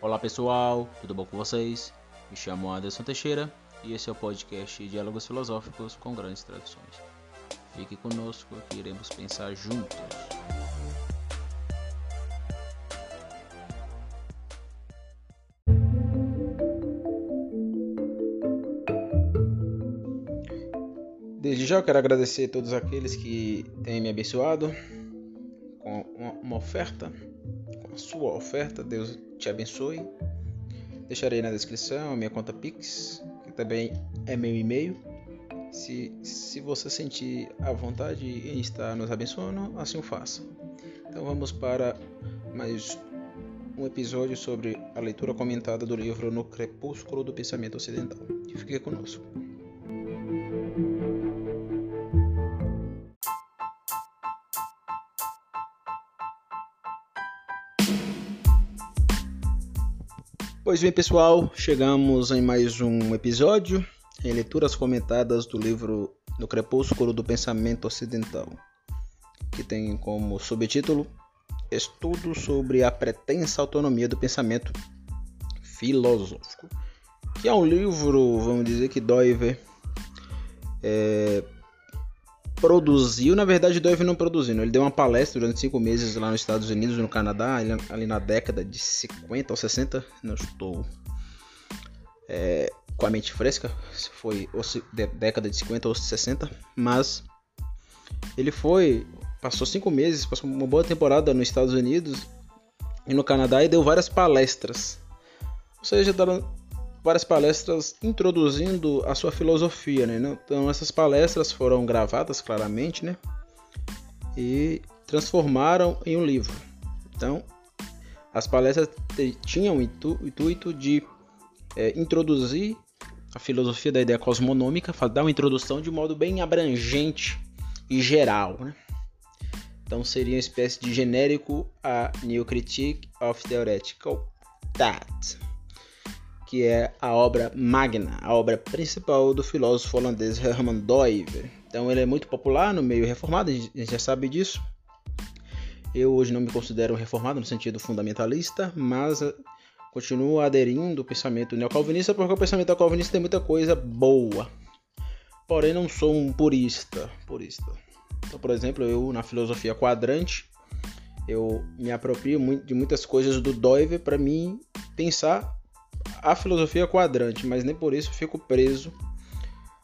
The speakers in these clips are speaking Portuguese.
Olá pessoal, tudo bom com vocês? Me chamo Anderson Teixeira e esse é o podcast Diálogos Filosóficos com Grandes Tradições. Fique conosco que iremos pensar juntos. Desde já eu quero agradecer a todos aqueles que têm me abençoado com uma oferta, sua oferta. Deus te abençoe. Deixarei na descrição a minha conta Pix, que também é meu e-mail. Se, se você sentir a vontade em estar nos abençoando, assim o faça. Então vamos para mais um episódio sobre a leitura comentada do livro No Crepúsculo do Pensamento Ocidental. Fique conosco. Pois bem, pessoal, chegamos em mais um episódio em leituras comentadas do livro No Crepúsculo do Pensamento Ocidental, que tem como subtítulo Estudo sobre a pretensa autonomia do pensamento filosófico, que é um livro, vamos dizer que Doiver é, produziu, na verdade Dove não produziu, ele deu uma palestra durante cinco meses lá nos Estados Unidos, no Canadá, ali na década de 50 ou 60, não estou é, com a mente fresca, se foi ou se, de, década de 50 ou 60, mas ele foi, passou cinco meses, passou uma boa temporada nos Estados Unidos e no Canadá e deu várias palestras, ou seja, várias palestras introduzindo a sua filosofia, né? Então essas palestras foram gravadas claramente, né? E transformaram em um livro. Então as palestras tinham o intuito de é, introduzir a filosofia da ideia cosmonômica, dar uma introdução de modo bem abrangente e geral, né? Então seria uma espécie de genérico a New Critique of Theoretical Thought que é a obra magna, a obra principal do filósofo holandês Herman Doiver. Então ele é muito popular no meio reformado, a gente já sabe disso. Eu hoje não me considero reformado no sentido fundamentalista, mas eh, continuo aderindo ao pensamento neocalvinista porque o pensamento neocalvinista tem muita coisa boa. Porém não sou um purista, purista. Então, por exemplo, eu na filosofia quadrante, eu me aproprio de muitas coisas do Doiver para mim pensar a filosofia quadrante, mas nem por isso fico preso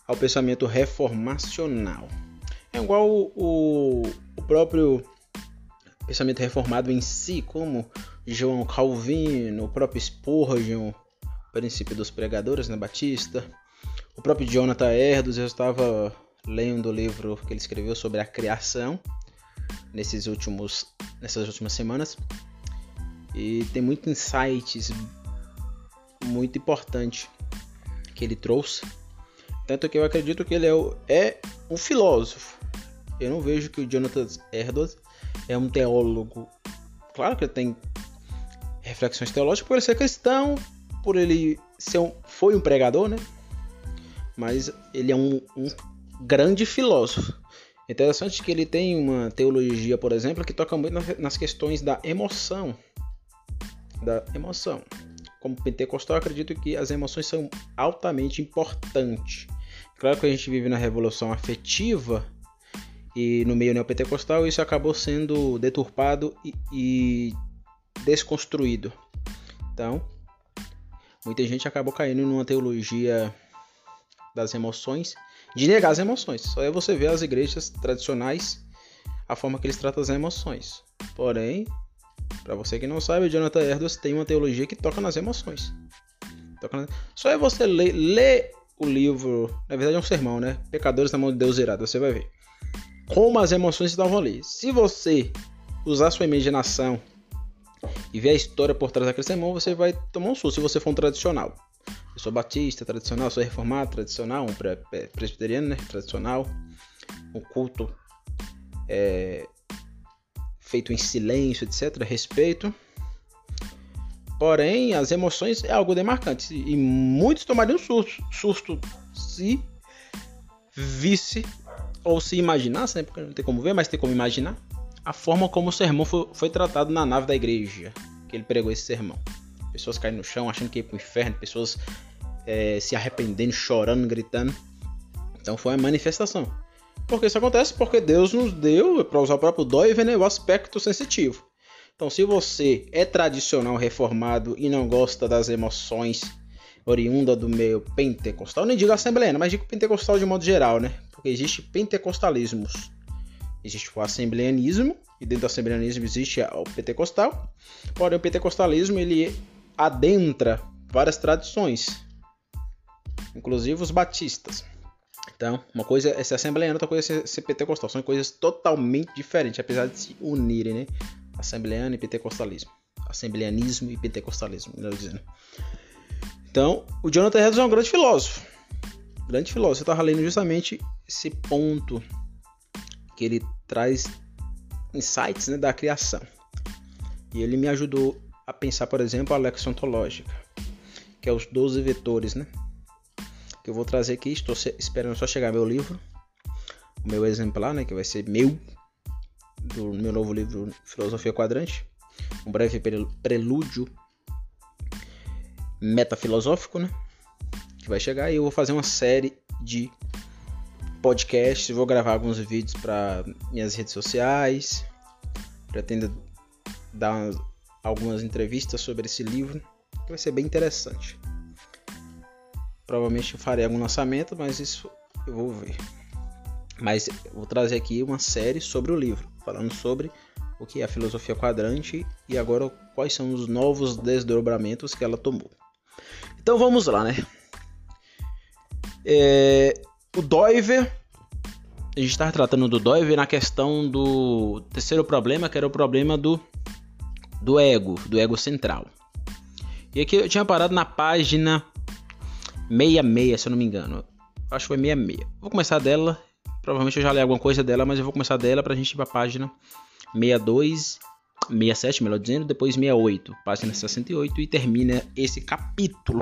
ao pensamento reformacional. É igual o, o próprio pensamento reformado em si, como João Calvino, o próprio Spurgeon, princípio dos pregadores na né, Batista, o próprio Jonathan Erdos, eu estava lendo o livro que ele escreveu sobre a criação nesses últimos nessas últimas semanas e tem muitos insights muito importante que ele trouxe. Tanto que eu acredito que ele é, o, é um filósofo. Eu não vejo que o Jonathan Edwards é um teólogo. Claro que ele tem reflexões teológicas por ele ser cristão, por ele ser um, foi um pregador, né? Mas ele é um, um grande filósofo. Interessante que ele tem uma teologia, por exemplo, que toca muito nas questões da emoção. Da emoção como pentecostal, acredito que as emoções são altamente importantes. Claro que a gente vive na revolução afetiva e no meio neopentecostal isso acabou sendo deturpado e, e desconstruído. Então, muita gente acabou caindo numa teologia das emoções, de negar as emoções. Só é você ver as igrejas tradicionais, a forma que eles tratam as emoções. Porém, para você que não sabe, Jonathan Edwards tem uma teologia que toca nas emoções. Toca. Só é você ler, ler o livro, na verdade é um sermão, né? Pecadores na mão de Deus irado, você vai ver. Como as emoções estavam ali. Se você usar sua imaginação e ver a história por trás daquele sermão, você vai tomar um susto se você for um tradicional. Eu sou batista, tradicional, sou reformado, tradicional, um presbiteriano, né? Tradicional, um culto é, feito em silêncio, etc. Respeito. Porém, as emoções é algo demarcante e muitos tomariam susto, susto se visse ou se imaginasse, né? Porque não tem como ver, mas tem como imaginar a forma como o sermão foi, foi tratado na nave da igreja que ele pregou esse sermão. pessoas caindo no chão, achando que ia pro inferno, pessoas é, se arrependendo, chorando, gritando. Então foi uma manifestação. Porque isso acontece porque Deus nos deu, para usar o próprio dói, né, o aspecto sensitivo. Então, se você é tradicional reformado e não gosta das emoções oriunda do meio pentecostal, nem digo assembleano, mas digo pentecostal de modo geral, né? Porque existe pentecostalismos. Existe o assembleanismo, e dentro do assembleanismo existe o pentecostal. Porém, o pentecostalismo ele adentra várias tradições, inclusive os batistas. Então, uma coisa é ser assembleano, outra coisa é ser pentecostal. São coisas totalmente diferentes, apesar de se unirem, né? Assembleano e pentecostalismo. Assembleanismo e pentecostalismo, melhor dizendo. Então, o Jonathan Edwards é um grande filósofo. Grande filósofo. Eu estava lendo justamente esse ponto que ele traz insights né, da criação. E ele me ajudou a pensar, por exemplo, a lexia ontológica, que é os 12 vetores, né? Que eu vou trazer aqui, estou esperando só chegar meu livro, o meu exemplar, né, que vai ser meu, do meu novo livro Filosofia Quadrante, um breve prelúdio metafilosófico, né? Que vai chegar e eu vou fazer uma série de podcasts, vou gravar alguns vídeos para minhas redes sociais. Pretendo dar algumas entrevistas sobre esse livro, que vai ser bem interessante. Provavelmente farei algum lançamento, mas isso eu vou ver. Mas vou trazer aqui uma série sobre o livro, falando sobre o que é a filosofia quadrante e agora quais são os novos desdobramentos que ela tomou. Então vamos lá, né? É, o Doiver, a gente está tratando do Doiver na questão do terceiro problema, que era o problema do, do ego, do ego central. E aqui eu tinha parado na página 66, se eu não me engano. Acho que foi 66. Vou começar dela. Provavelmente eu já li alguma coisa dela, mas eu vou começar dela para a gente ir para a página 62 67, melhor dizendo, depois 68, página 68 e termina esse capítulo.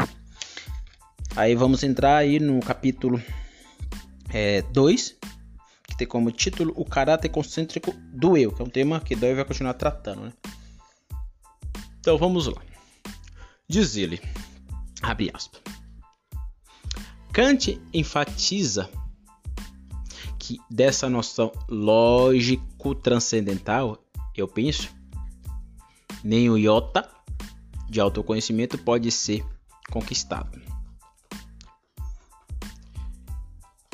Aí vamos entrar aí no capítulo 2, é, que tem como título o caráter concêntrico do eu, que é um tema que Dewey vai continuar tratando. Né? Então vamos lá. Diz ele, abre aspas. Kant enfatiza que dessa noção lógico-transcendental, eu penso, nem o iota de autoconhecimento pode ser conquistado.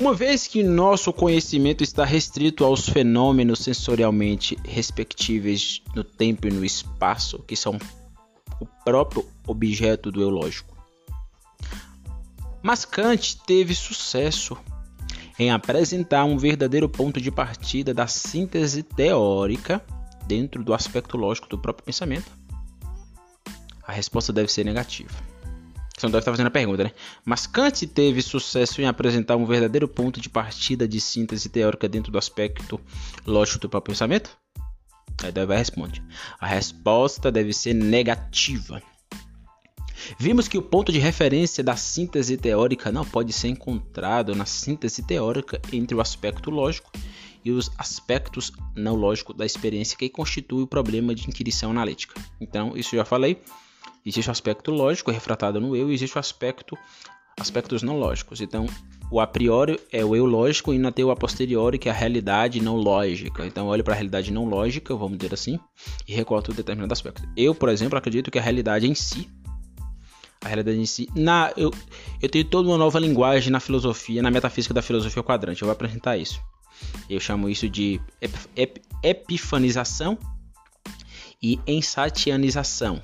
Uma vez que nosso conhecimento está restrito aos fenômenos sensorialmente respectivos no tempo e no espaço, que são o próprio objeto do eu lógico. Mas Kant teve sucesso em apresentar um verdadeiro ponto de partida da síntese teórica dentro do aspecto lógico do próprio pensamento? A resposta deve ser negativa. Você não deve estar fazendo a pergunta, né? Mas Kant teve sucesso em apresentar um verdadeiro ponto de partida de síntese teórica dentro do aspecto lógico do próprio pensamento? Aí deve responder. A resposta deve ser negativa. Vimos que o ponto de referência da síntese teórica não pode ser encontrado na síntese teórica entre o aspecto lógico e os aspectos não lógicos da experiência que constitui o problema de inquirição analítica. Então, isso já falei. Existe o aspecto lógico refratado no eu e existe o aspecto aspectos não lógicos. Então, o a priori é o eu lógico e na tem o a posteriori que é a realidade não lógica. Então, eu olho para a realidade não lógica, vamos dizer assim, e recorto determinado aspecto. Eu, por exemplo, acredito que a realidade em si a realidade em si. Na, eu, eu tenho toda uma nova linguagem na filosofia, na metafísica da filosofia quadrante. Eu vou apresentar isso. Eu chamo isso de ep ep epifanização e ensatianização.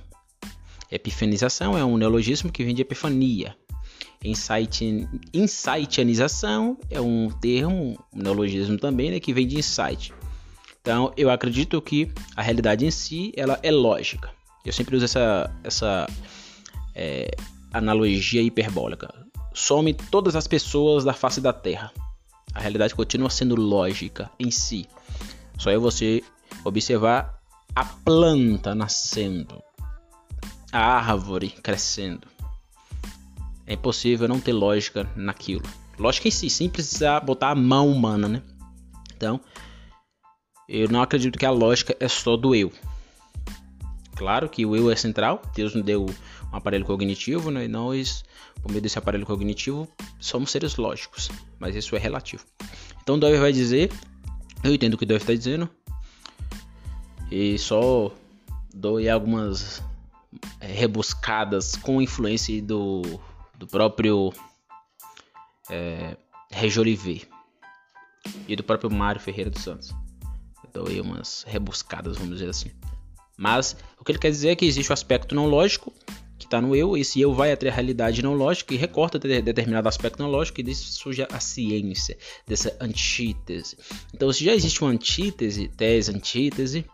Epifanização é um neologismo que vem de epifania. Insight, insightianização é um termo, um neologismo também, né, que vem de insight. Então, eu acredito que a realidade em si ela é lógica. Eu sempre uso essa, essa é, analogia hiperbólica. Some todas as pessoas da face da Terra. A realidade continua sendo lógica em si. Só é você observar a planta nascendo, a árvore crescendo. É impossível não ter lógica naquilo. Lógica em si, sem precisar botar a mão humana, né? Então, eu não acredito que a lógica é só do eu. Claro que o eu é central, Deus nos deu um aparelho cognitivo, né? E nós, por meio desse aparelho cognitivo, somos seres lógicos, mas isso é relativo. Então Dove vai dizer, eu entendo o que Dove está dizendo, e só dou algumas é, rebuscadas com influência do, do próprio é, e do próprio Mário Ferreira dos Santos. Dou aí umas rebuscadas, vamos dizer assim. Mas o que ele quer dizer é que existe o aspecto não lógico que está no eu, esse eu vai até a realidade não lógica e recorta determinado aspecto não lógico e disso surge a ciência dessa antítese. Então, se já existe uma antítese, tese, antítese,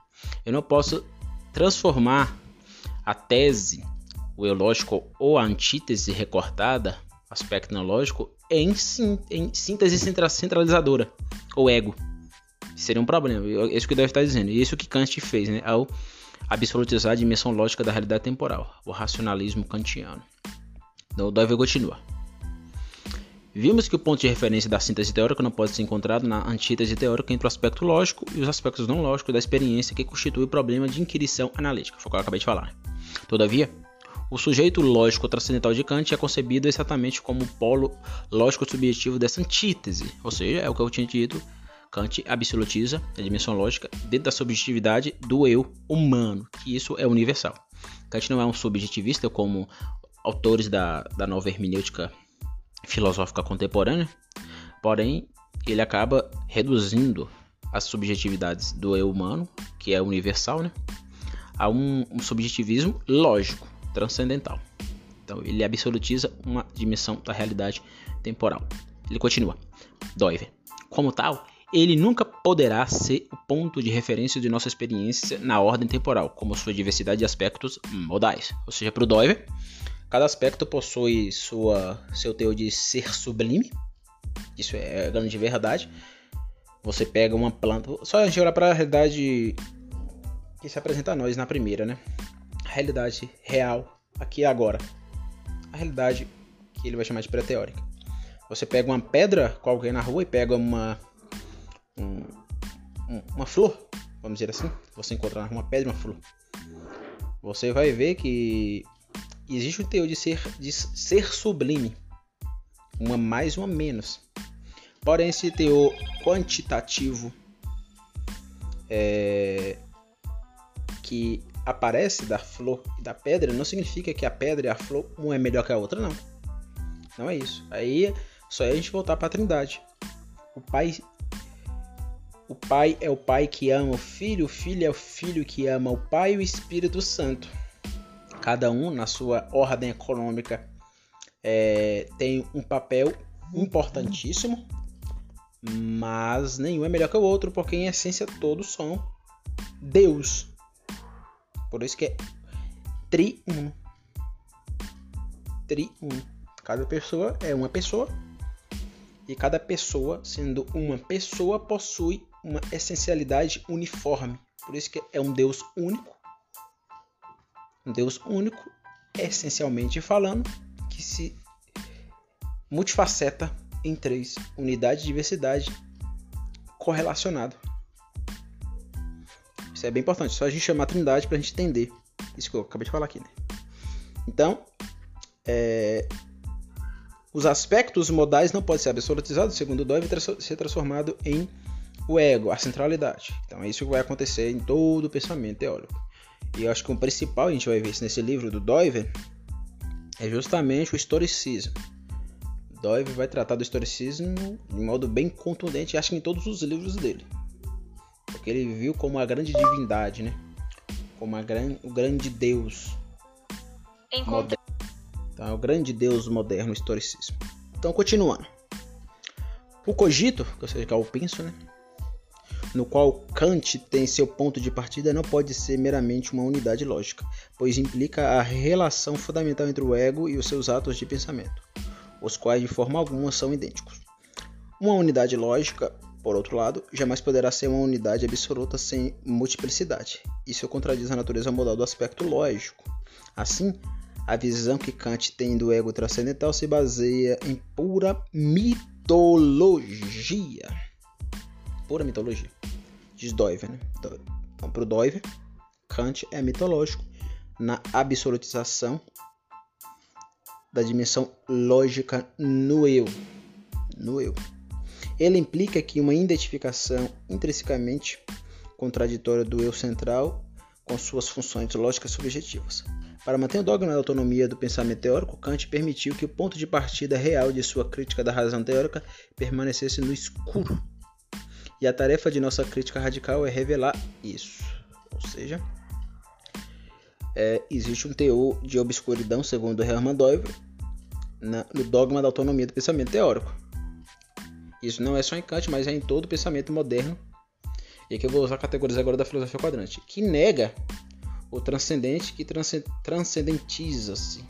eu não posso transformar a tese, o eu lógico ou a antítese recortada, aspecto não lógico, em, em síntese centralizadora, ou ego. Seria um problema. É isso que deve estar dizendo. E isso que Kant fez, né? Ao absolutizar a dimensão lógica da realidade temporal, o racionalismo kantiano. Então, Dove continua. Vimos que o ponto de referência da síntese teórica não pode ser encontrado na antítese teórica entre o aspecto lógico e os aspectos não lógicos da experiência que constitui o problema de inquirição analítica, foi o que eu acabei de falar. Todavia, o sujeito lógico transcendental de Kant é concebido exatamente como o polo lógico subjetivo dessa antítese, ou seja, é o que eu tinha dito Kant absolutiza a dimensão lógica dentro da subjetividade do eu humano, que isso é universal. Kant não é um subjetivista como autores da, da nova hermenêutica filosófica contemporânea, porém ele acaba reduzindo as subjetividades do eu humano, que é universal, né, a um, um subjetivismo lógico, transcendental. Então ele absolutiza uma dimensão da realidade temporal. Ele continua. Doiver. Como tal, ele nunca poderá ser o ponto de referência de nossa experiência na ordem temporal, como sua diversidade de aspectos modais. Ou seja, para o Doiver, cada aspecto possui sua, seu teor de ser sublime, isso é grande verdade. Você pega uma planta, só a gente olhar para a realidade que se apresenta a nós na primeira, né? A realidade real, aqui e agora. A realidade que ele vai chamar de pré-teórica. Você pega uma pedra alguém na rua e pega uma um, uma flor, vamos dizer assim, você encontrar uma pedra e uma flor, você vai ver que existe o teor de ser, de ser sublime, uma mais, uma menos. Porém, esse teor quantitativo é, que aparece da flor e da pedra não significa que a pedra e a flor uma é melhor que a outra, não. Não é isso. Aí só é a gente voltar para a Trindade. O Pai o Pai é o Pai que ama o Filho, o Filho é o Filho que ama o Pai e o Espírito Santo. Cada um, na sua ordem econômica, é, tem um papel importantíssimo, mas nenhum é melhor que o outro, porque em essência todos são Deus. Por isso que é triuno. Triuno. Cada pessoa é uma pessoa e cada pessoa, sendo uma pessoa, possui uma essencialidade uniforme. Por isso que é um Deus único. Um Deus único, essencialmente falando, que se multifaceta em três: unidade, diversidade, correlacionado. Isso é bem importante. Só a gente chamar a Trindade para a gente entender isso que eu acabei de falar aqui. Né? Então, é, os aspectos modais não podem ser absolutizados, segundo Dove, ser transformado em o ego, a centralidade. Então é isso que vai acontecer em todo o pensamento teórico. E eu acho que o principal, a gente vai ver isso nesse livro do Doiver, é justamente o historicismo. Doiver vai tratar do historicismo de modo bem contundente, acho que em todos os livros dele. Porque ele viu como a grande divindade, né? Como a gran, o grande Deus. Moderno. Então, é o grande Deus moderno, o historicismo. Então, continuando. O cogito, que eu sei que é o penso, né? No qual Kant tem seu ponto de partida, não pode ser meramente uma unidade lógica, pois implica a relação fundamental entre o ego e os seus atos de pensamento, os quais de forma alguma são idênticos. Uma unidade lógica, por outro lado, jamais poderá ser uma unidade absoluta sem multiplicidade. Isso contradiz a natureza modal do aspecto lógico. Assim, a visão que Kant tem do ego transcendental se baseia em pura mitologia pura mitologia. Diz Doiver, né? Então, para o Doiver, Kant é mitológico na absolutização da dimensão lógica no eu. No eu. Ele implica que uma identificação intrinsecamente contraditória do eu central com suas funções lógicas subjetivas. Para manter o dogma da autonomia do pensamento teórico, Kant permitiu que o ponto de partida real de sua crítica da razão teórica permanecesse no escuro. E a tarefa de nossa crítica radical é revelar isso. Ou seja, é, existe um teor de obscuridão, segundo Hermann na, no dogma da autonomia do pensamento teórico. Isso não é só em Kant, mas é em todo o pensamento moderno. E aqui eu vou usar categorias agora da filosofia quadrante, que nega o transcendente que transcendentiza-se.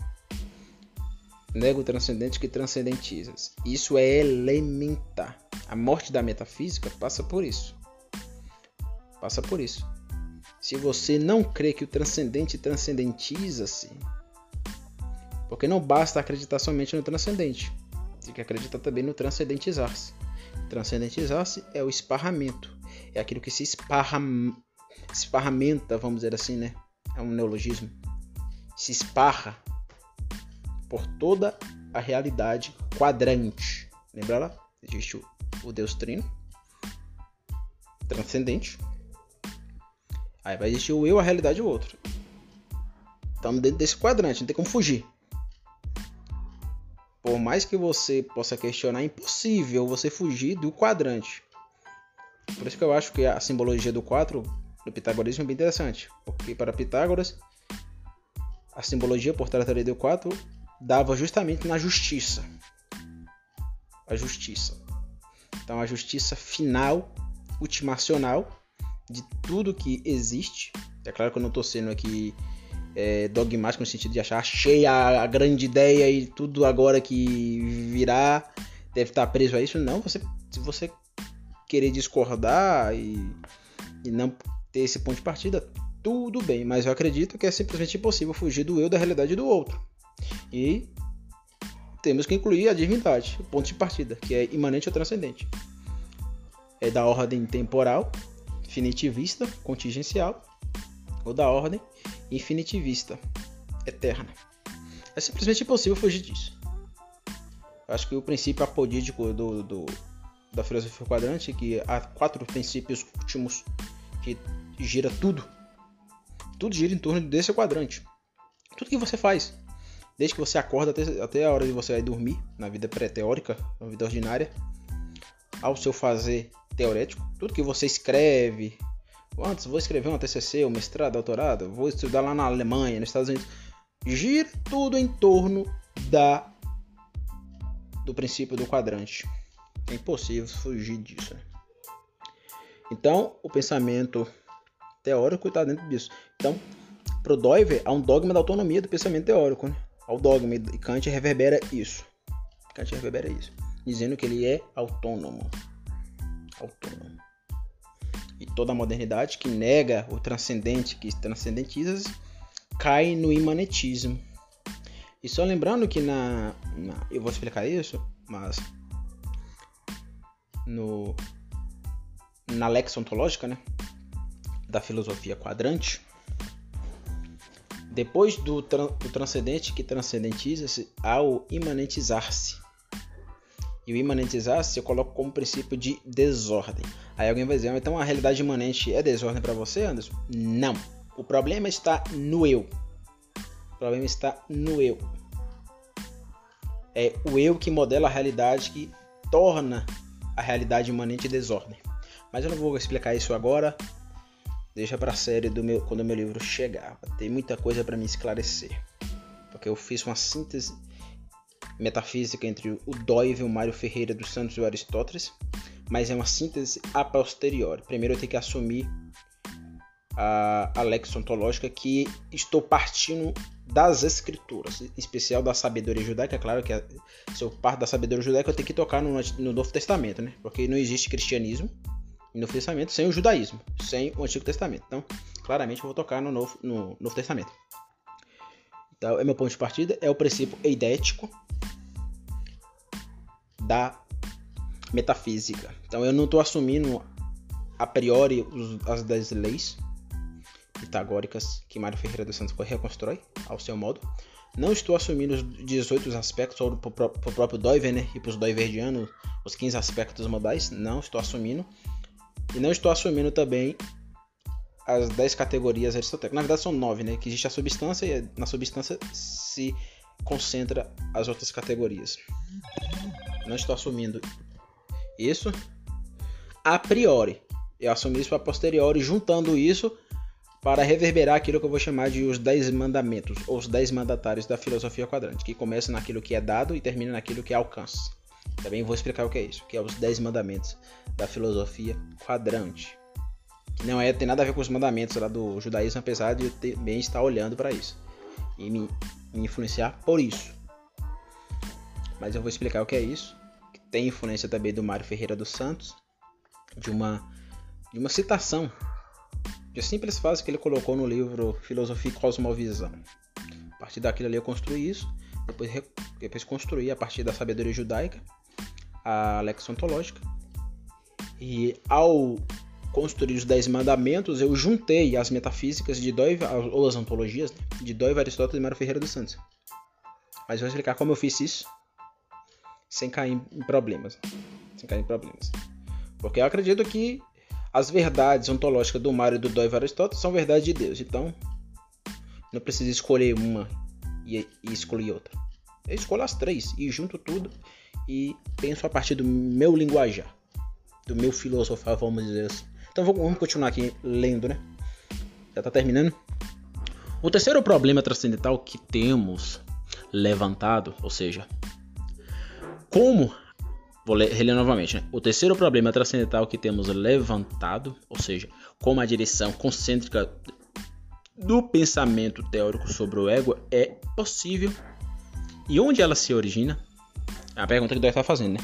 Nega o transcendente que transcendentiza-se. Isso é elementar. A morte da metafísica passa por isso. Passa por isso. Se você não crê que o transcendente transcendentiza-se, porque não basta acreditar somente no transcendente, tem que acreditar também no transcendentizar-se. Transcendentizar-se é o esparramento, é aquilo que se esparra, esparramenta, vamos dizer assim, né? é um neologismo, se esparra por toda a realidade quadrante. Lembra lá? Existe o, o Deus Trino, transcendente. Aí vai existir o eu, a realidade e o outro. Estamos dentro desse quadrante, não tem como fugir. Por mais que você possa questionar, é impossível você fugir do quadrante. Por isso que eu acho que a simbologia do 4 do pitagorismo é bem interessante, porque para Pitágoras a simbologia por trás da lei do 4 dava justamente na justiça. A justiça. Então a justiça final, ultimacional de tudo que existe. É claro que eu não estou sendo aqui é, dogmático no sentido de achar achei a, a, grande ideia e tudo agora que virá deve estar preso a isso. Não, você, se você querer discordar e, e não ter esse ponto de partida, tudo bem, mas eu acredito que é simplesmente impossível fugir do eu da realidade do outro. E temos que incluir a divindade, o ponto de partida, que é imanente ou transcendente. É da ordem temporal, finitivista, contingencial, ou da ordem infinitivista, eterna. É simplesmente impossível fugir disso. Acho que o princípio apodídico do, do, da filosofia quadrante é que há quatro princípios últimos que gira tudo. Tudo gira em torno desse quadrante. Tudo que você faz, desde que você acorda até, até a hora de você ir dormir, na vida pré-teórica, na vida ordinária, ao seu fazer teorético, tudo que você escreve, antes vou escrever um TCC, um mestrado, doutorado, vou estudar lá na Alemanha, nos Estados Unidos, gira tudo em torno da do princípio do quadrante. É impossível fugir disso. Né? Então, o pensamento teórico está dentro disso. Então, para o Doiver, há um dogma da autonomia do pensamento teórico. Né? Há o dogma, e Kant reverbera isso. Kant reverbera isso, dizendo que ele é autônomo. Autônomo. E toda a modernidade que nega o transcendente, que transcendentiza, cai no imanetismo. E só lembrando que na, na eu vou explicar isso, mas no na lex ontológica, né, da filosofia quadrante, depois do, tra do transcendente que transcendentiza-se ao imanentizar-se. E o imanentizar-se eu coloco como princípio de desordem. Aí alguém vai dizer, então a realidade imanente é desordem para você, Anderson? Não. O problema está no eu. O problema está no eu. É o eu que modela a realidade que torna a realidade imanente desordem. Mas eu não vou explicar isso agora. Deixa para a série do meu quando o meu livro chegar. Tem muita coisa para me esclarecer. Porque eu fiz uma síntese metafísica entre o Doive, o Mário Ferreira dos Santos e o Aristóteles, mas é uma síntese a posteriori. Primeiro eu tenho que assumir a, a lex ontológica que estou partindo das escrituras, em especial da sabedoria judaica. É claro que se eu parto da sabedoria judaica, eu tenho que tocar no, no Novo Testamento, né? Porque não existe cristianismo no Testamento sem o judaísmo, sem o Antigo Testamento. Então, claramente, eu vou tocar no Novo, no Novo Testamento. Então, é meu ponto de partida, é o princípio eidético da metafísica. Então, eu não estou assumindo a priori as 10 leis, pitagóricas que Mário Ferreira dos Santos reconstrói ao seu modo. Não estou assumindo os 18 aspectos para o próprio Doiver né, e para os Doiverdianos, os 15 aspectos modais. Não estou assumindo. E não estou assumindo também as 10 categorias aristotélicas. Na verdade são 9, né? Que existe a substância e na substância se concentra as outras categorias. Não estou assumindo isso a priori. Eu assumi isso a posteriori, juntando isso para reverberar aquilo que eu vou chamar de os 10 mandamentos, ou os 10 mandatários da filosofia quadrante, que começa naquilo que é dado e termina naquilo que é alcance. Também vou explicar o que é isso, que é os 10 mandamentos da filosofia quadrante. Não é, tem nada a ver com os mandamentos lá do judaísmo, apesar de eu também estar olhando para isso e me, me influenciar por isso. Mas eu vou explicar o que é isso. Que tem influência também do Mário Ferreira dos Santos, de uma, de uma citação de simples frase que ele colocou no livro Filosofia e Cosmovisão. A partir daquilo ali eu construí isso, depois, depois construí a partir da sabedoria judaica a lex ontológica. E ao construir os Dez Mandamentos, eu juntei as metafísicas de Dói, ou as ontologias, né, de Dói, Aristóteles e Mário Ferreira dos Santos. Mas eu vou explicar como eu fiz isso sem cair em problemas. Sem cair em problemas. Porque eu acredito que as verdades ontológicas do Mário, do Dói e Aristóteles são verdades de Deus. Então, não precisa escolher uma e, e excluir outra. Eu escolho as três e junto tudo e penso a partir do meu linguajar, do meu filosofar, vamos dizer assim. Então vamos continuar aqui lendo, né? Já está terminando. O terceiro problema transcendental que temos levantado, ou seja, como Vou reler novamente. Né? O terceiro problema transcendental que temos levantado, ou seja, como a direção concêntrica do pensamento teórico sobre o ego é possível e onde ela se origina? É a pergunta que o Dói está fazendo, né?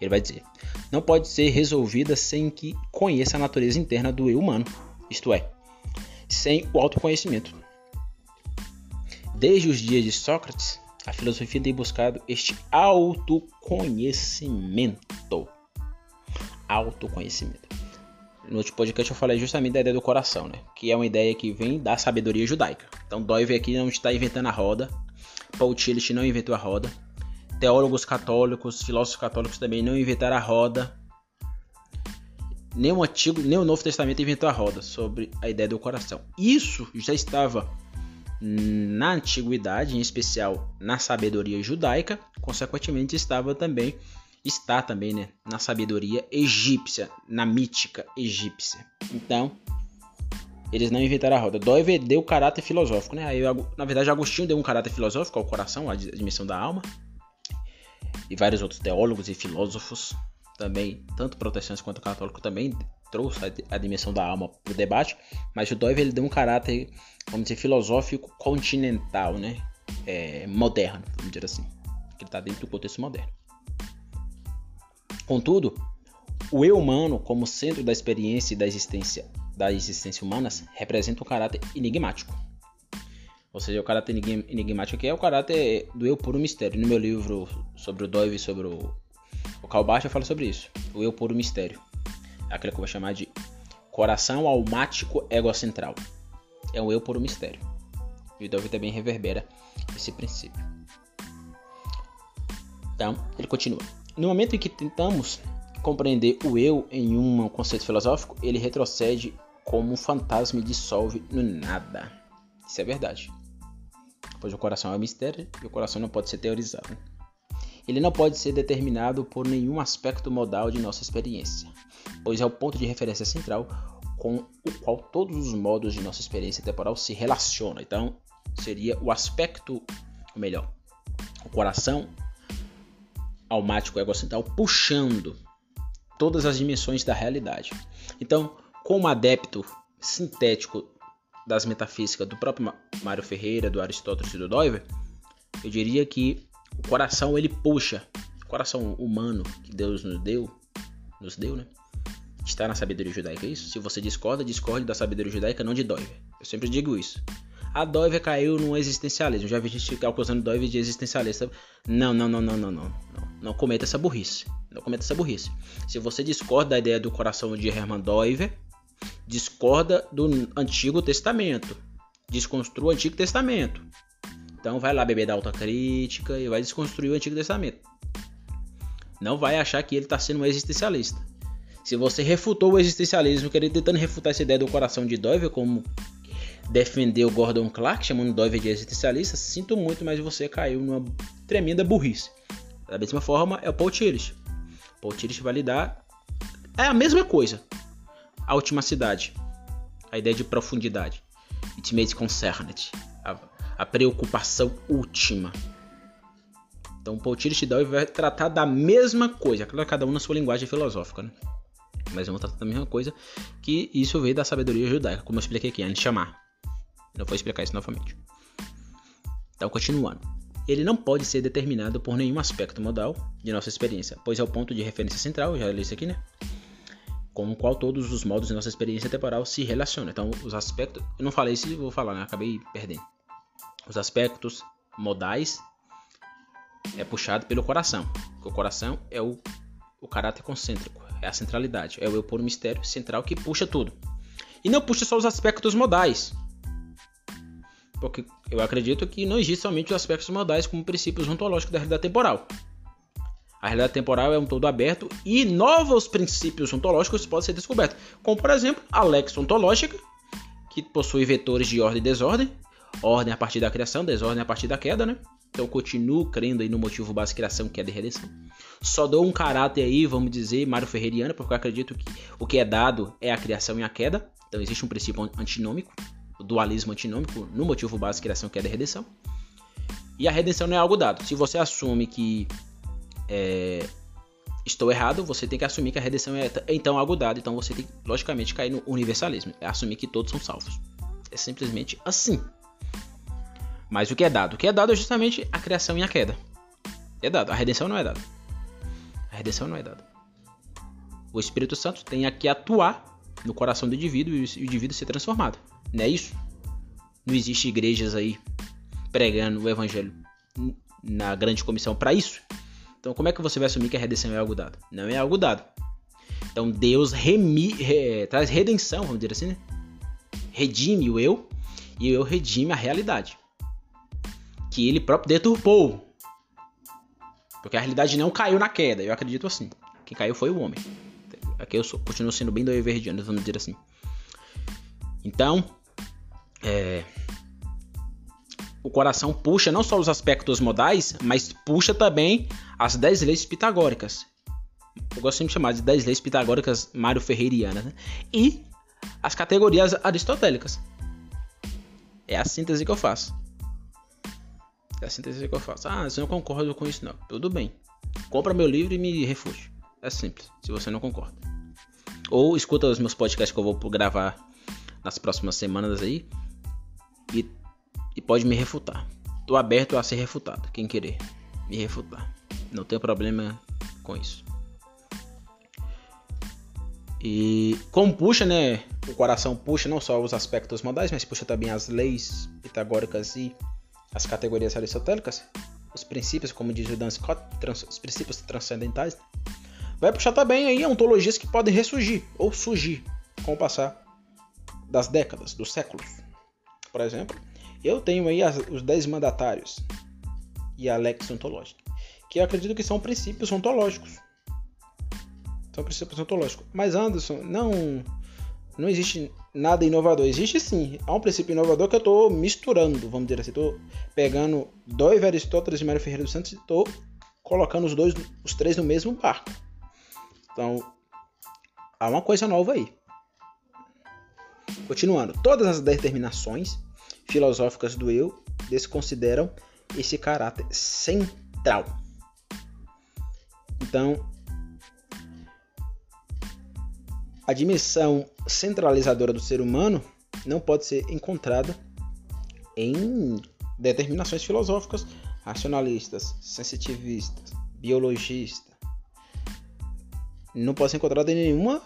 Ele vai dizer: não pode ser resolvida sem que conheça a natureza interna do eu humano, isto é, sem o autoconhecimento. Desde os dias de Sócrates, a filosofia tem buscado este autoconhecimento. Autoconhecimento. No último podcast eu falei justamente da ideia do coração, né? Que é uma ideia que vem da sabedoria judaica. Então Doive aqui não está inventando a roda. Paul Tillich não inventou a roda. Teólogos católicos, filósofos católicos também não inventaram a roda. Nem o Antigo, nem o Novo Testamento inventou a roda sobre a ideia do coração. Isso já estava na antiguidade, em especial na sabedoria judaica, consequentemente estava também está também, né, na sabedoria egípcia, na mítica egípcia. Então, eles não inventaram a roda. Doiver deu caráter filosófico, né? Aí, na verdade, Agostinho deu um caráter filosófico ao coração, a dimensão da alma. E vários outros teólogos e filósofos também, tanto protestantes quanto católicos também trouxe a, dimensão da alma para o debate, mas o Doiver ele deu um caráter, vamos dizer, filosófico continental, né? É, moderno, vamos dizer assim, que está dentro do contexto moderno. Contudo, o eu humano, como centro da experiência e da existência da existência humanas, representa um caráter enigmático. Ou seja, o caráter enigmático aqui é o caráter do eu puro mistério. No meu livro sobre o Doive, sobre o, o eu falo sobre isso. O eu puro mistério aquilo que eu vou chamar de coração almático egocentral. É um eu um mistério. E o Davi também reverbera esse princípio. Então, ele continua. No momento em que tentamos compreender o eu em um conceito filosófico, ele retrocede como um fantasma dissolve no nada. Isso é verdade. Pois o coração é um mistério e o coração não pode ser teorizado. Ele não pode ser determinado por nenhum aspecto modal de nossa experiência pois é o ponto de referência central com o qual todos os modos de nossa experiência temporal se relacionam. Então, seria o aspecto, ou melhor, o coração almático egocentral puxando todas as dimensões da realidade. Então, como adepto sintético das metafísicas do próprio Mário Ferreira, do Aristóteles e do Doiver, eu diria que o coração ele puxa, o coração humano que Deus nos deu, nos deu, né? está na sabedoria judaica, é isso? Se você discorda, discorde da sabedoria judaica, não de Doiver. Eu sempre digo isso. A Doiver caiu no existencialismo. Já vi gente acusando Doiver de existencialista. Não, não, não, não, não, não, não. Não cometa essa burrice. Não cometa essa burrice. Se você discorda da ideia do coração de Hermann Doiver, discorda do Antigo Testamento. Desconstrua o Antigo Testamento. Então vai lá beber da alta crítica e vai desconstruir o Antigo Testamento. Não vai achar que ele está sendo um existencialista. Se você refutou o existencialismo, querendo tentando refutar essa ideia do coração de Dover, como defendeu Gordon Clark, chamando Dover de existencialista, sinto muito, mas você caiu numa tremenda burrice. Da mesma forma, é o Paul Tillich. Paul Tillich vai lidar... É a mesma coisa. A última cidade. A ideia de profundidade. Makes concerned. A, a preocupação última. Então, Paul Dover vai tratar da mesma coisa. Claro, cada um na sua linguagem filosófica, né? Mas vão tratar da mesma coisa que isso veio da sabedoria judaica, como eu expliquei aqui, antes de chamar. Não vou explicar isso novamente. Então, continuando. Ele não pode ser determinado por nenhum aspecto modal de nossa experiência, pois é o ponto de referência central, já li isso aqui, né? Com o qual todos os modos de nossa experiência temporal se relacionam. Então, os aspectos. Eu não falei isso, vou falar, né? Acabei perdendo. Os aspectos modais é puxado pelo coração. O coração é o, o caráter concêntrico, é a centralidade, é o eu por mistério central que puxa tudo. E não puxa só os aspectos modais, porque eu acredito que não existe somente os aspectos modais como princípios ontológicos da realidade temporal. A realidade temporal é um todo aberto e novos princípios ontológicos podem ser descobertos, como por exemplo a lex ontológica, que possui vetores de ordem e desordem, ordem a partir da criação, desordem a partir da queda, né? Então continuo crendo aí no motivo básico criação, queda e redenção. Só dou um caráter aí, vamos dizer, Mário Ferreiriano, porque eu acredito que o que é dado é a criação e a queda. Então existe um princípio antinômico o dualismo antinômico no motivo de criação, que é a redenção. E a redenção não é algo dado. Se você assume que é, estou errado, você tem que assumir que a redenção é então algo dado. Então você tem que, logicamente, cair no universalismo. É assumir que todos são salvos. É simplesmente assim. Mas o que é dado? O que é dado é justamente a criação e a queda. É dado. A redenção não é dada. A redenção não é dada. O Espírito Santo tem que atuar no coração do indivíduo e o indivíduo ser transformado. Não é isso? Não existe igrejas aí pregando o evangelho na grande comissão para isso. Então, como é que você vai assumir que a redenção é algo dado? Não é algo dado. Então, Deus remi, re, traz redenção, vamos dizer assim, né? Redime o eu e eu redime a realidade. Que ele próprio deturpou. Porque a realidade não caiu na queda, eu acredito assim. Quem caiu foi o homem. Aqui eu sou, continuo sendo bem do verdiano, vamos dizer assim. Então, é, o coração puxa não só os aspectos modais, mas puxa também as 10 leis pitagóricas. Eu gosto sempre de chamar de 10 leis pitagóricas Mário Ferreirianas. Né? E as categorias aristotélicas. É a síntese que eu faço. É a síntese que eu faço. Ah, você não concordo com isso não. Tudo bem. Compra meu livro e me refute. É simples, se você não concorda. Ou escuta os meus podcasts que eu vou gravar nas próximas semanas aí e, e pode me refutar. Tô aberto a ser refutado, quem querer me refutar. Não tenho problema com isso. E como puxa, né? O coração puxa não só os aspectos modais, mas puxa também as leis pitagóricas e as categorias aristotélicas, os princípios, como diz o Dan Scott, os princípios transcendentais. Vai puxar também aí ontologias que podem ressurgir ou surgir com o passar das décadas, dos séculos. Por exemplo, eu tenho aí as, os 10 mandatários e a lex ontológica, que eu acredito que são princípios ontológicos. São princípios ontológicos. Mas Anderson, não não existe nada inovador. Existe sim. Há um princípio inovador que eu estou misturando, vamos dizer assim. Estou pegando dois Aristóteles e Mário Ferreira dos Santos e estou colocando os dois, os três no mesmo barco. Então, há uma coisa nova aí. Continuando, todas as determinações filosóficas do eu desconsideram esse caráter central. Então, a dimensão centralizadora do ser humano não pode ser encontrada em determinações filosóficas racionalistas, sensitivistas, biologistas. Não pode ser encontrada em nenhuma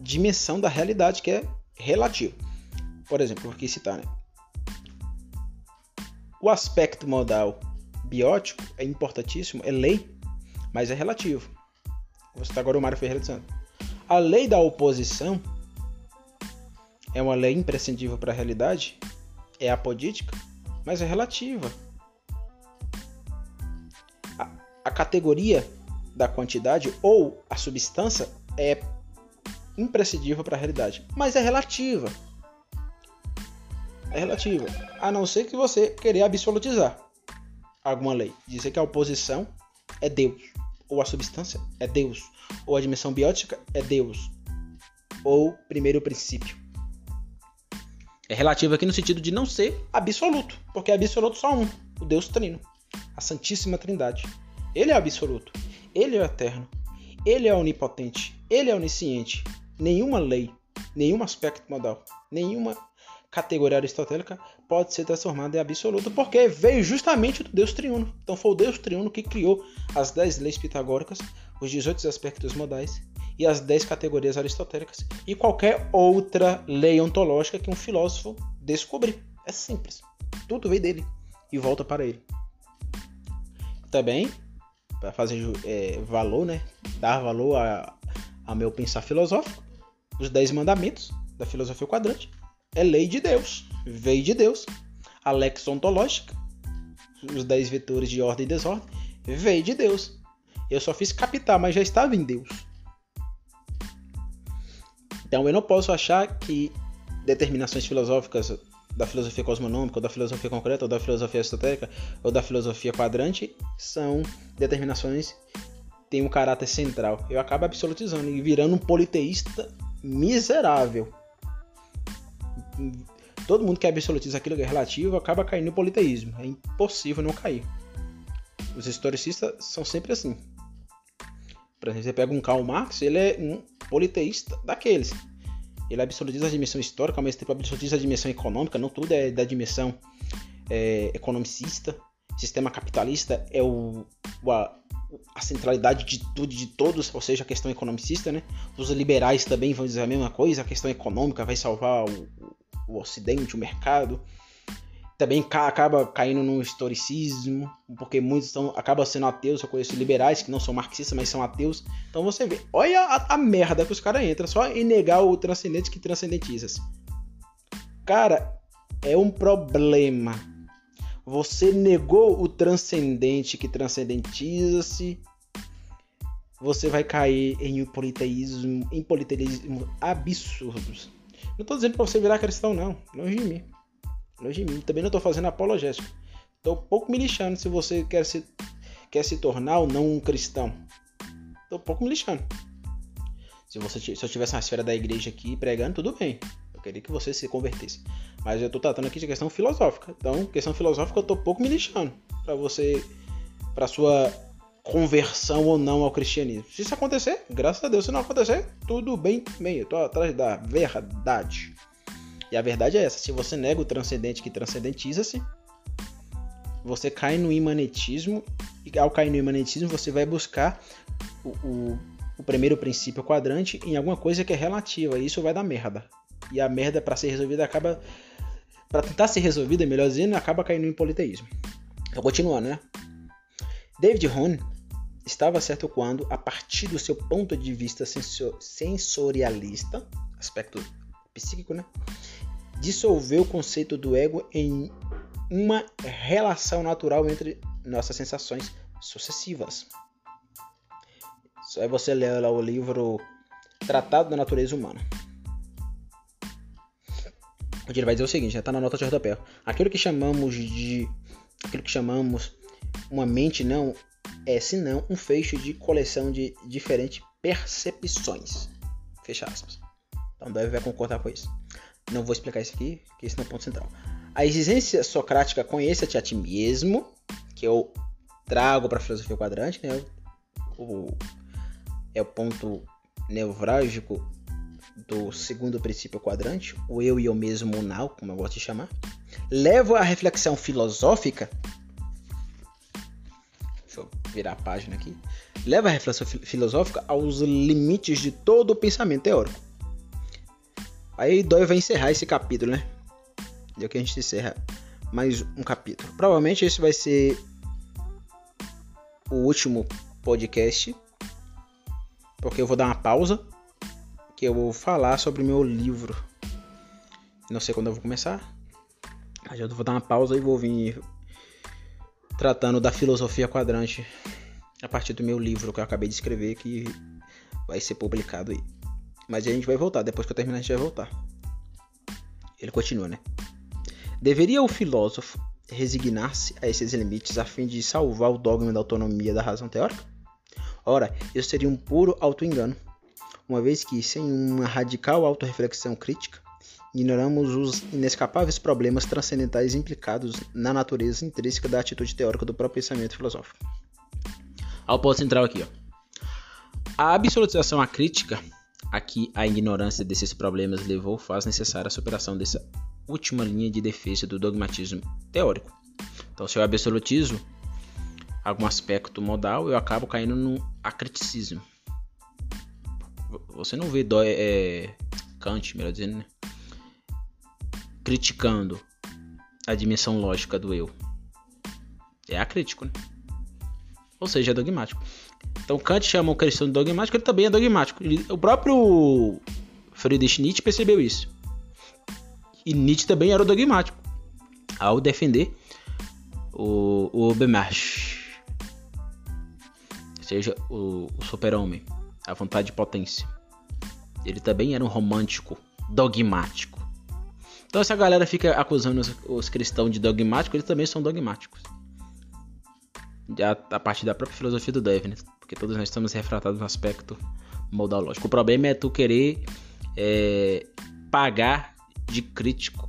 dimensão da realidade que é relativo. Por exemplo, aqui citar, né? O aspecto modal biótico é importantíssimo, é lei, mas é relativo. Vou citar agora o Mário Ferreira Santos. A lei da oposição é uma lei imprescindível para a realidade, é apodítica, mas é relativa. A, a categoria da quantidade ou a substância é imprescindível para a realidade, mas é relativa. É relativa, a não ser que você querer absolutizar alguma lei, dizer que a oposição é Deus, ou a substância é Deus, ou a dimensão biótica é Deus, ou primeiro princípio. É relativo aqui no sentido de não ser absoluto, porque é absoluto só um, o Deus Trino, a Santíssima Trindade. Ele é absoluto, ele é eterno, ele é onipotente, ele é onisciente. Nenhuma lei, nenhum aspecto modal, nenhuma categoria aristotélica pode ser transformada em absoluto, porque veio justamente do Deus triuno. Então foi o Deus triuno que criou as 10 leis pitagóricas, os 18 aspectos modais e as 10 categorias aristotélicas e qualquer outra lei ontológica que um filósofo descobrir. É simples. Tudo veio dele e volta para ele. Também, para fazer é, valor, né? dar valor a, a meu pensar filosófico, os 10 mandamentos da filosofia quadrante é lei de Deus, veio de Deus. A lex ontológica, os 10 vetores de ordem e desordem, veio de Deus. Eu só fiz captar, mas já estava em Deus. Então eu não posso achar que determinações filosóficas da filosofia cosmonômica, ou da filosofia concreta, ou da filosofia aristotélica, ou da filosofia quadrante são determinações têm um caráter central. Eu acabo absolutizando e virando um politeísta miserável. Todo mundo que absolutiza aquilo que é relativo acaba caindo no politeísmo. É impossível não cair. Os historicistas são sempre assim. Por exemplo, você pega um Karl Marx, ele é um politeísta daqueles. Ele absolutiza a dimensão histórica, ao mesmo tempo absolutiza a dimensão econômica, não tudo é da dimensão é, economicista. Sistema capitalista é o, a, a, centralidade de tudo de todos, ou seja, a questão economicista, né? Os liberais também vão dizer a mesma coisa, a questão econômica vai salvar o, o ocidente, o mercado também acaba caindo no historicismo, porque muitos são, acabam sendo ateus. Eu conheço liberais que não são marxistas, mas são ateus. Então você vê, olha a, a merda que os caras entram só em negar o transcendente que transcendentiza-se. Cara, é um problema. Você negou o transcendente que transcendentiza-se. Você vai cair em politeísmo, em politeísmo absurdos. Não estou dizendo para você virar cristão, não. Longe de mim. Longe de mim. Também não estou fazendo apologética. Um pouco me lixando se você quer se, quer se tornar ou não um cristão. Um pouco me lixando. Se, você, se eu tivesse na esfera da igreja aqui pregando, tudo bem. Eu queria que você se convertesse. Mas eu estou tratando aqui de questão filosófica. Então, questão filosófica, eu um pouco me lixando. Para você. Para sua conversão ou não ao cristianismo. Se isso acontecer, graças a Deus. Se não acontecer, tudo bem também. Eu estou atrás da verdade. E a verdade é essa: se você nega o transcendente que transcendentiza-se, você cai no imanetismo, e ao cair no imanetismo, você vai buscar o, o, o primeiro princípio quadrante em alguma coisa que é relativa, e isso vai dar merda. E a merda, para ser resolvida, acaba. Para tentar ser resolvida, melhor dizendo, acaba caindo em politeísmo. Então, continuando, né? David Hone estava certo quando, a partir do seu ponto de vista sensorialista, aspecto psíquico, né? dissolver o conceito do ego em uma relação natural entre nossas sensações sucessivas. Só é você ler lá o livro Tratado da Natureza Humana. Onde ele vai dizer o seguinte, está na nota de rodapé. Aquilo que chamamos de aquilo que chamamos uma mente não é senão um feixe de coleção de diferentes percepções. Fecha aspas. Então deve vai concordar com isso. Não vou explicar isso aqui, que esse não é o ponto central. A exigência socrática conheça-te a ti mesmo, que eu trago para a filosofia quadrante, né? O, é o ponto nevrálgico do segundo princípio quadrante, o eu e eu mesmo now, como eu gosto de chamar. Levo a reflexão filosófica. Virar a página aqui. Leva a reflexão filosófica aos limites de todo o pensamento teórico Aí Dói vai encerrar esse capítulo, né? Deu que a gente encerra mais um capítulo. Provavelmente esse vai ser o último podcast. Porque eu vou dar uma pausa. Que eu vou falar sobre o meu livro. Não sei quando eu vou começar. Mas eu vou dar uma pausa e vou vir tratando da filosofia quadrante a partir do meu livro que eu acabei de escrever que vai ser publicado aí. Mas a gente vai voltar, depois que eu terminar a gente vai voltar. Ele continua, né? Deveria o filósofo resignar-se a esses limites a fim de salvar o dogma da autonomia da razão teórica? Ora, isso seria um puro auto-engano, uma vez que, sem uma radical autorreflexão crítica, ignoramos os inescapáveis problemas transcendentais implicados na natureza intrínseca da atitude teórica do próprio pensamento filosófico. Ao ponto central aqui, ó. A absolutização à crítica a que a ignorância desses problemas levou faz necessária a superação dessa última linha de defesa do dogmatismo teórico. Então, se eu absolutizo algum aspecto modal, eu acabo caindo no acriticismo. Você não vê dói, é, Kant, melhor dizendo, né? Criticando a dimensão lógica do eu. É acrítico, né? Ou seja, é dogmático. Então Kant chama o cristão de dogmático, ele também é dogmático. O próprio Friedrich Nietzsche percebeu isso. E Nietzsche também era dogmático ao defender o, o Bemarch, ou seja, o, o super-homem, a vontade de potência. Ele também era um romântico dogmático. Então essa galera fica acusando os, os cristãos de dogmáticos, eles também são dogmáticos. A, a partir da própria filosofia do Devin, porque todos nós estamos refratados no aspecto modalógico. O problema é tu querer é, pagar de crítico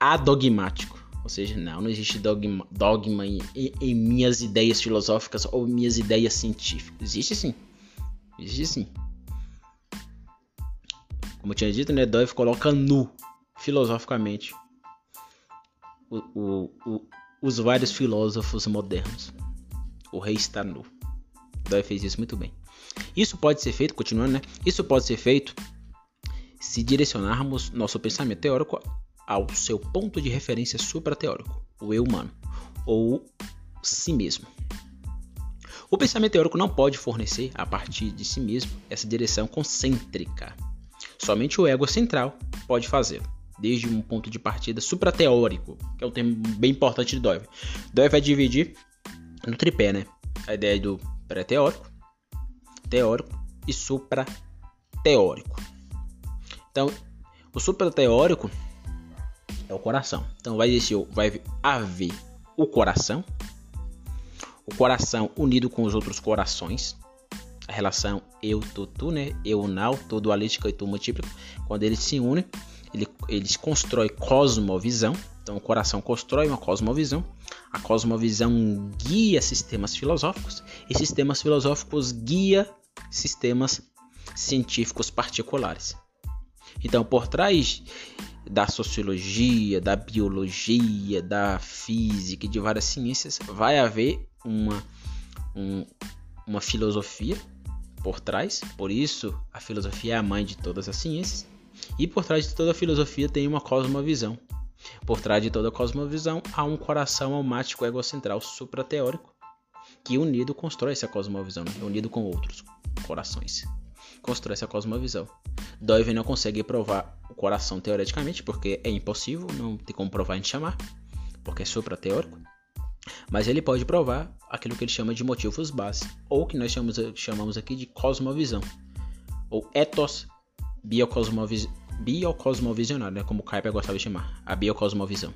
a dogmático. Ou seja, não, não existe dogma, dogma em, em, minhas ideias filosóficas ou minhas ideias científicas. Existe sim. Existe sim. Como eu tinha dito, né? Dove coloca nu filosoficamente o, o, o, os vários filósofos modernos. O rei está nu. Dove fez isso muito bem. Isso pode ser feito, continuando, né? Isso pode ser feito se direcionarmos nosso pensamento teórico ao seu ponto de referência supra-teórico, o eu humano, ou si mesmo. O pensamento teórico não pode fornecer, a partir de si mesmo, essa direção concêntrica. Somente o ego central pode fazê-lo desde um ponto de partida suprateórico, que é um termo bem importante de Dove. Dove vai dividir no tripé, né? A ideia do pré-teórico, teórico e suprateórico. Então, o suprateórico é o coração. Então, vai existir, vai haver o coração, o coração unido com os outros corações, a relação eu, tu, tu, né? Eu, não, tu dualística e tu múltiplo. Quando eles se unem, ele, eles constroem cosmovisão. Então, o coração constrói uma cosmovisão. A cosmovisão guia sistemas filosóficos e sistemas filosóficos guia sistemas científicos particulares. Então, por trás da sociologia, da biologia, da física e de várias ciências, vai haver uma, um, uma filosofia por trás. Por isso, a filosofia é a mãe de todas as ciências. E por trás de toda filosofia tem uma cosmovisão. Por trás de toda cosmovisão há um coração almático egocentral suprateórico que unido constrói essa cosmovisão, né? unido com outros corações. Constrói essa cosmovisão. Dove não consegue provar o coração teoreticamente, porque é impossível, não tem como provar em chamar, porque é suprateórico. Mas ele pode provar aquilo que ele chama de motivos base, ou que nós chamamos, chamamos aqui de cosmovisão, ou ethos biocosmovis biocosmovisionário, né? como o Kuyper gostava de chamar, a biocosmovisão.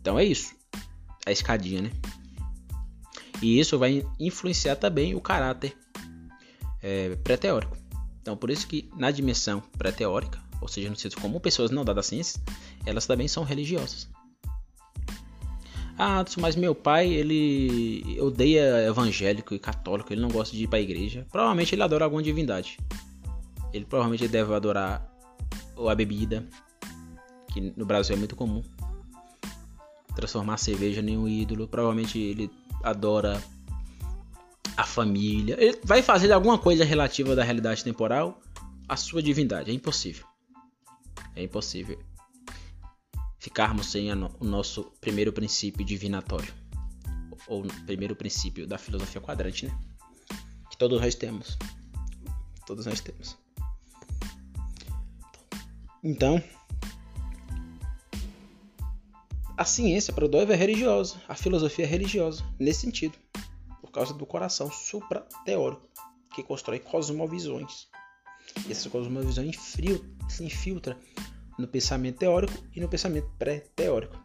Então é isso, a escadinha, né? E isso vai influenciar também o caráter é, pré-teórico. Então, por isso que na dimensão pré-teórica, ou seja, no sentido como pessoas não dadas ciências, elas também são religiosas. Ah, mas meu pai, ele odeia evangélico e católico, ele não gosta de ir para a igreja. Provavelmente ele adora alguma divindade. Ele provavelmente deve adorar a bebida, que no Brasil é muito comum. Transformar a cerveja em um ídolo. Provavelmente ele adora a família. Ele vai fazer alguma coisa relativa da realidade temporal à sua divindade. É impossível. É impossível ficarmos sem o nosso primeiro princípio divinatório. Ou primeiro princípio da filosofia quadrante, né? Que todos nós temos. Todos nós temos. Então, a ciência para o Doiver é religiosa, a filosofia é religiosa, nesse sentido, por causa do coração supra-teórico, que constrói cosmovisões. E essa cosmovisão se infiltra no pensamento teórico e no pensamento pré-teórico.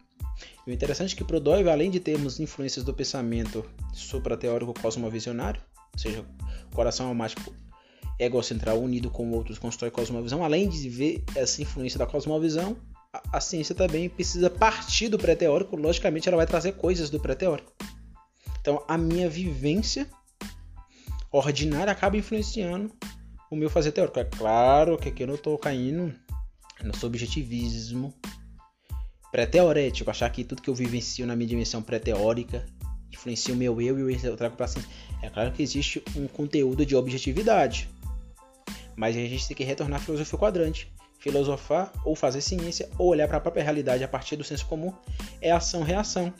o interessante é que para o Doiver, além de termos influências do pensamento supra-teórico cosmovisionário, ou seja, coração almático egocentral unido com outros constrói cosmovisão, além de ver essa influência da cosmovisão, a, a ciência também precisa partir do pré-teórico, logicamente ela vai trazer coisas do pré-teórico. Então a minha vivência ordinária acaba influenciando o meu fazer teórico. É claro que aqui eu não estou caindo no subjetivismo pré-teorético, achar que tudo que eu vivencio na minha dimensão pré-teórica influencia o meu eu e eu trago para ciência. É claro que existe um conteúdo de objetividade, mas a gente tem que retornar à filosofia quadrante. Filosofar ou fazer ciência ou olhar para a própria realidade a partir do senso comum é ação-reação.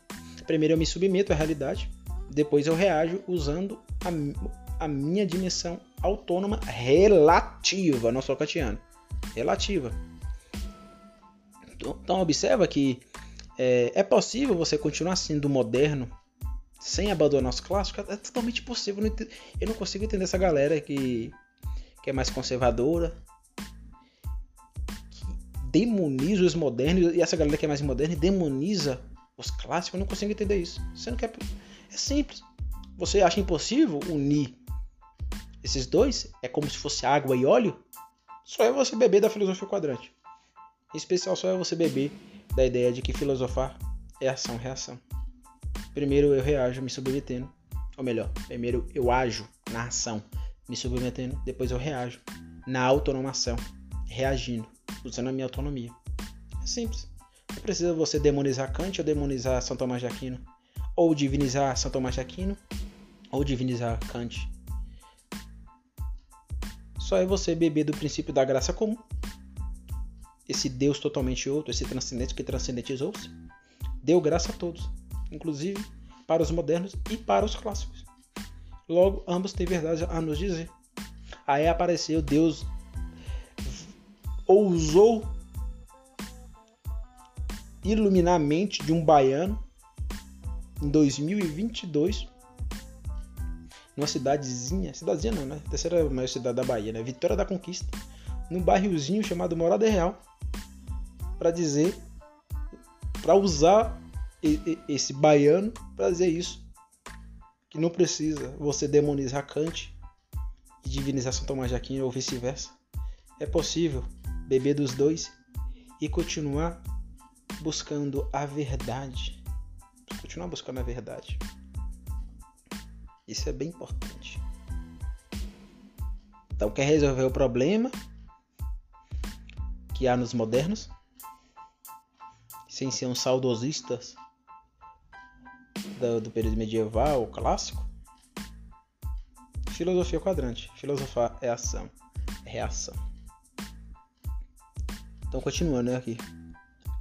Primeiro eu me submeto à realidade, depois eu reajo usando a, a minha dimensão autônoma relativa, não sou kantiano, relativa. Então, então observa que é, é, possível você continuar sendo moderno sem abandonar os clássicos? É totalmente possível. Eu não consigo entender essa galera que, que é mais conservadora, demoniza os modernos e essa galera que é mais moderna demoniza os clássicos. Eu não consigo entender isso. Sendo que é, é simples. Você acha impossível unir esses dois? É como se fosse água e óleo? Só é você beber da filosofia quadrante. Em especial, só é você beber da ideia de que filosofar é ação-reação. Primeiro eu reajo me submetendo, ou melhor, primeiro eu ajo na ação, me submetendo, depois eu reajo na autonomação, reagindo usando a minha autonomia. É simples. Não precisa você demonizar Kant ou demonizar São Tomás de Aquino, ou divinizar São Tomás de Aquino, ou divinizar Kant. Só é você beber do princípio da graça comum. Esse Deus totalmente outro, esse transcendente que transcendentizou-se, deu graça a todos, inclusive para os modernos e para os clássicos. Logo, ambos têm verdade a nos dizer. Aí apareceu Deus ousou iluminar a mente de um baiano em 2022 numa cidadezinha, cidadezinha não, né? Terceira maior cidade da Bahia, né? Vitória da Conquista, num bairrozinho chamado Morada Real, para dizer, para usar esse baiano para dizer isso, que não precisa você demonizar Kant e divinizar São Tomás de Aquino ou vice-versa. É possível beber dos dois e continuar buscando a verdade. Continuar buscando a verdade. Isso é bem importante. Então, quer resolver o problema que há nos modernos? Sem ser um saudosistas do, do período medieval, clássico? Filosofia quadrante. Filosofar é ação, é reação. Então, continuando aqui,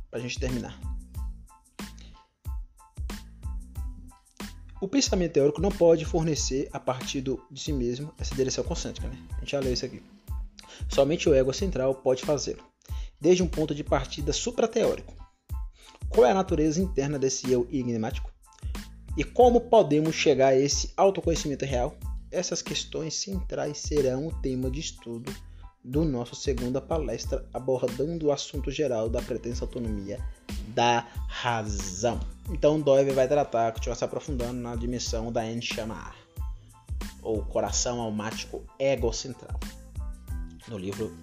para a gente terminar. O pensamento teórico não pode fornecer a partir de si mesmo essa direção concêntrica, né? A gente já leu isso aqui. Somente o ego central pode fazê-lo, desde um ponto de partida suprateórico. Qual é a natureza interna desse eu enigmático? E como podemos chegar a esse autoconhecimento real? Essas questões centrais serão o tema de estudo do nosso segunda palestra abordando o assunto geral da pretensa autonomia da razão. Então Doeve vai tratar, continuar se aprofundando na dimensão da Enchama, ou coração almático egocentral, no livro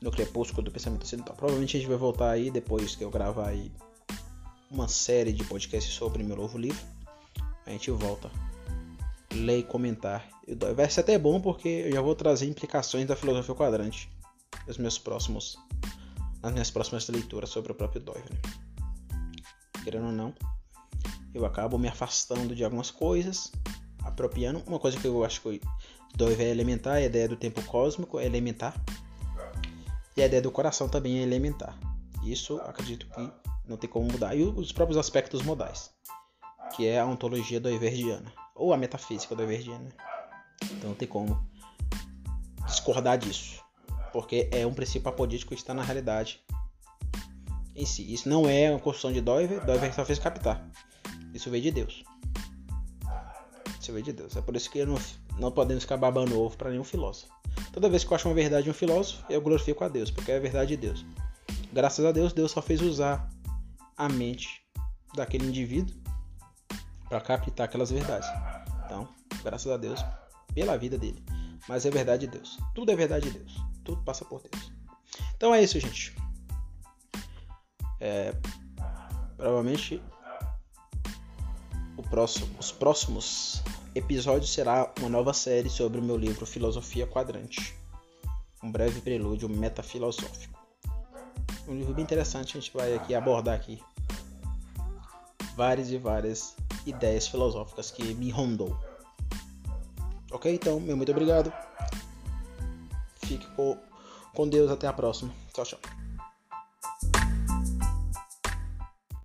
No Crepúsculo do Pensamento Ocidental. Provavelmente a gente vai voltar aí depois que eu gravar aí uma série de podcasts sobre meu novo livro. A gente volta ler e comentar. Vai ser até bom porque eu já vou trazer implicações da filosofia quadrante nos meus próximos, nas minhas próximas leituras sobre o próprio Doyle. Né? Querendo ou não, eu acabo me afastando de algumas coisas, apropriando. Uma coisa que eu acho que Doyle é elementar, a ideia do tempo cósmico é elementar. E a ideia do coração também é elementar. Isso acredito que não tem como mudar. E os próprios aspectos modais, que é a ontologia doiverdiana ou a metafísica do Everdiano. Né? Então não tem como discordar disso. Porque é um princípio apodítico que está na realidade em si. Isso não é uma construção de Doiver, Doiver só fez captar. Isso veio de Deus. Isso veio de Deus. É por isso que não, não podemos ficar babando ovo para nenhum filósofo. Toda vez que eu acho uma verdade de um filósofo, eu glorifico a Deus, porque é a verdade de Deus. Graças a Deus, Deus só fez usar a mente daquele indivíduo para captar aquelas verdades. Então, graças a Deus pela vida dele. Mas é verdade de Deus. Tudo é verdade de Deus. Tudo passa por Deus. Então é isso, gente. É, provavelmente próximo, os próximos episódios será uma nova série sobre o meu livro Filosofia Quadrante. Um breve prelúdio metafilosófico. Um livro bem interessante, a gente vai aqui abordar aqui várias e várias ideias filosóficas que me rondou. Ok? Então, meu muito obrigado. Fique com Deus. Até a próxima. Tchau, tchau.